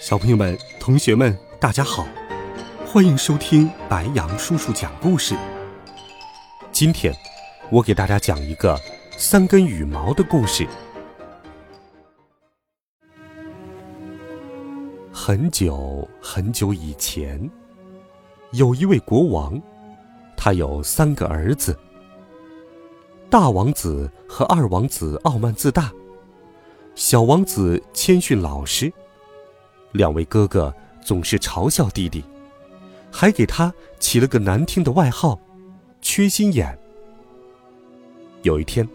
小朋友们、同学们，大家好，欢迎收听白羊叔叔讲故事。今天，我给大家讲一个三根羽毛的故事。很久很久以前，有一位国王，他有三个儿子。大王子和二王子傲慢自大，小王子谦逊老实。两位哥哥总是嘲笑弟弟，还给他起了个难听的外号“缺心眼”。有一天，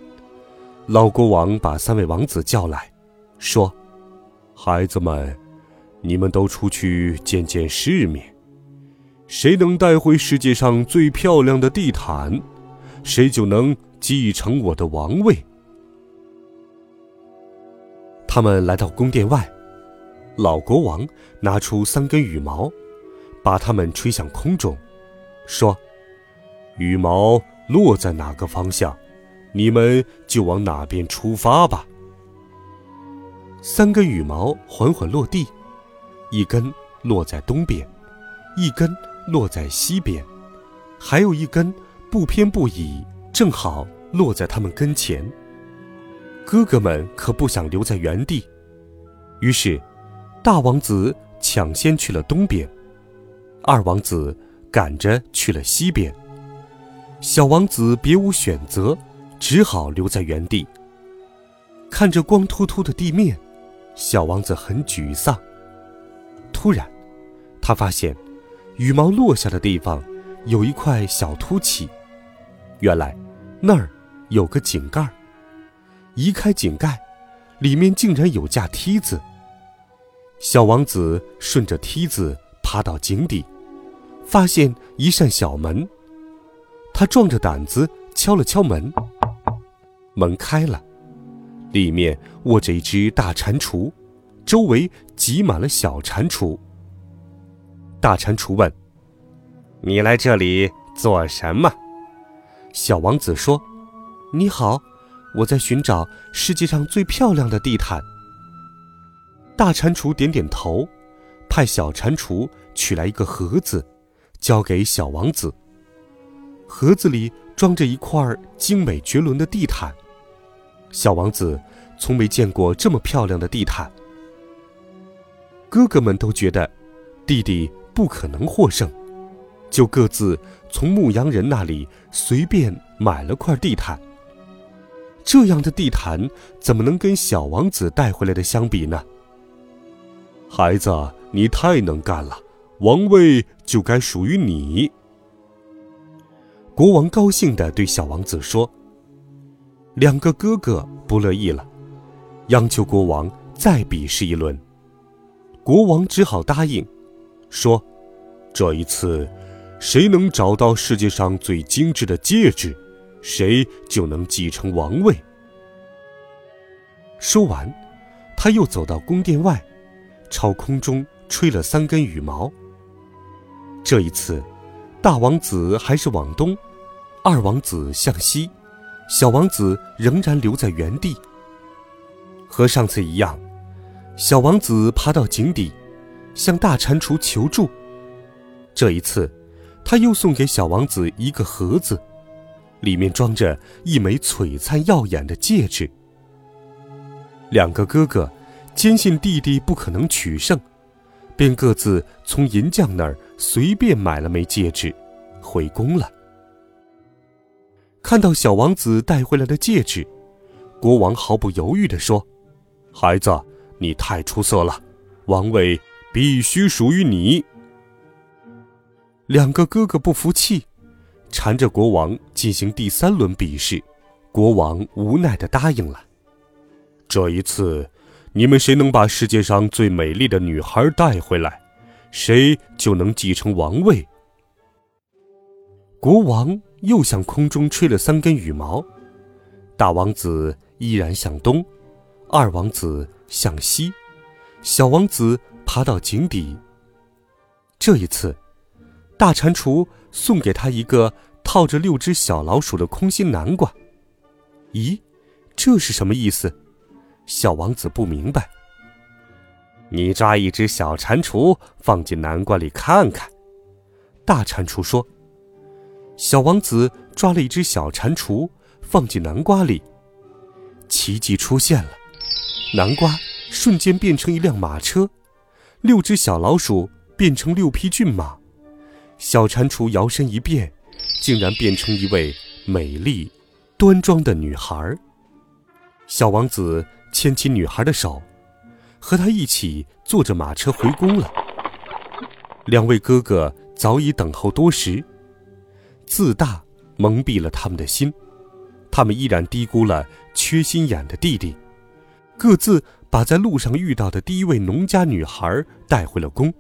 老国王把三位王子叫来，说：“孩子们，你们都出去见见世面，谁能带回世界上最漂亮的地毯，谁就能继承我的王位。”他们来到宫殿外。老国王拿出三根羽毛，把它们吹向空中，说：“羽毛落在哪个方向，你们就往哪边出发吧。”三根羽毛缓缓落地，一根落在东边，一根落在西边，还有一根不偏不倚，正好落在他们跟前。哥哥们可不想留在原地，于是。大王子抢先去了东边，二王子赶着去了西边。小王子别无选择，只好留在原地。看着光秃秃的地面，小王子很沮丧。突然，他发现羽毛落下的地方有一块小凸起，原来那儿有个井盖。移开井盖，里面竟然有架梯子。小王子顺着梯子爬到井底，发现一扇小门。他壮着胆子敲了敲门，门开了，里面卧着一只大蟾蜍，周围挤满了小蟾蜍。大蟾蜍问：“你来这里做什么？”小王子说：“你好，我在寻找世界上最漂亮的地毯。”大蟾蜍点点头，派小蟾蜍取来一个盒子，交给小王子。盒子里装着一块精美绝伦的地毯。小王子从没见过这么漂亮的地毯。哥哥们都觉得弟弟不可能获胜，就各自从牧羊人那里随便买了块地毯。这样的地毯怎么能跟小王子带回来的相比呢？孩子，你太能干了，王位就该属于你。国王高兴地对小王子说：“两个哥哥不乐意了，央求国王再比试一轮。”国王只好答应，说：“这一次，谁能找到世界上最精致的戒指，谁就能继承王位。”说完，他又走到宫殿外。朝空中吹了三根羽毛。这一次，大王子还是往东，二王子向西，小王子仍然留在原地。和上次一样，小王子爬到井底，向大蟾蜍求助。这一次，他又送给小王子一个盒子，里面装着一枚璀璨耀眼的戒指。两个哥哥。坚信弟弟不可能取胜，便各自从银匠那儿随便买了枚戒指，回宫了。看到小王子带回来的戒指，国王毫不犹豫地说：“孩子，你太出色了，王位必须属于你。”两个哥哥不服气，缠着国王进行第三轮比试。国王无奈地答应了。这一次。你们谁能把世界上最美丽的女孩带回来，谁就能继承王位。国王又向空中吹了三根羽毛，大王子依然向东，二王子向西，小王子爬到井底。这一次，大蟾蜍送给他一个套着六只小老鼠的空心南瓜。咦，这是什么意思？小王子不明白。你抓一只小蟾蜍放进南瓜里看看，大蟾蜍说。小王子抓了一只小蟾蜍放进南瓜里，奇迹出现了，南瓜瞬间变成一辆马车，六只小老鼠变成六匹骏马，小蟾蜍摇身一变，竟然变成一位美丽、端庄的女孩。小王子牵起女孩的手。和她一起坐着马车回宫了。两位哥哥早已等候多时，自大蒙蔽了他们的心，他们依然低估了缺心眼的弟弟，各自把在路上遇到的第一位农家女孩带回了宫。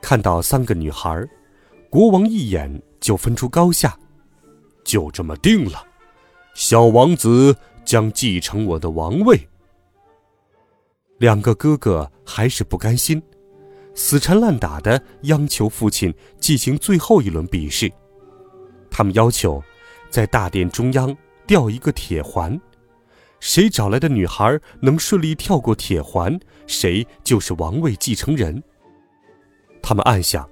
看到三个女孩，国王一眼就分出高下，就这么定了，小王子将继承我的王位。两个哥哥还是不甘心，死缠烂打的央求父亲进行最后一轮比试。他们要求，在大殿中央吊一个铁环，谁找来的女孩能顺利跳过铁环，谁就是王位继承人。他们暗想，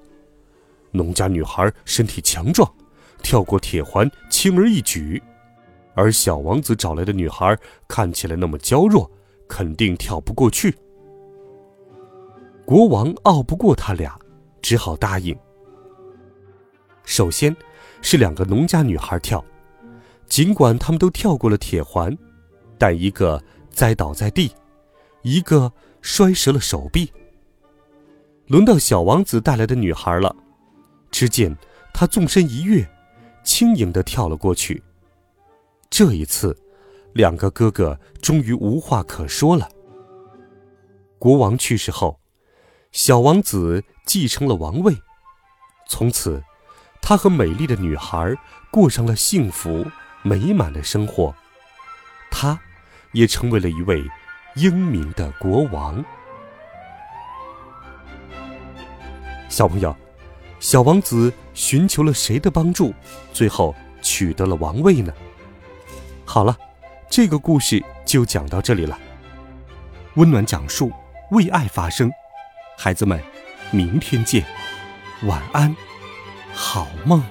农家女孩身体强壮，跳过铁环轻而易举，而小王子找来的女孩看起来那么娇弱。肯定跳不过去。国王拗不过他俩，只好答应。首先，是两个农家女孩跳，尽管他们都跳过了铁环，但一个栽倒在地，一个摔折了手臂。轮到小王子带来的女孩了，只见她纵身一跃，轻盈的跳了过去。这一次。两个哥哥终于无话可说了。国王去世后，小王子继承了王位，从此，他和美丽的女孩过上了幸福美满的生活，他，也成为了一位英明的国王。小朋友，小王子寻求了谁的帮助，最后取得了王位呢？好了。这个故事就讲到这里了。温暖讲述，为爱发声，孩子们，明天见，晚安，好梦。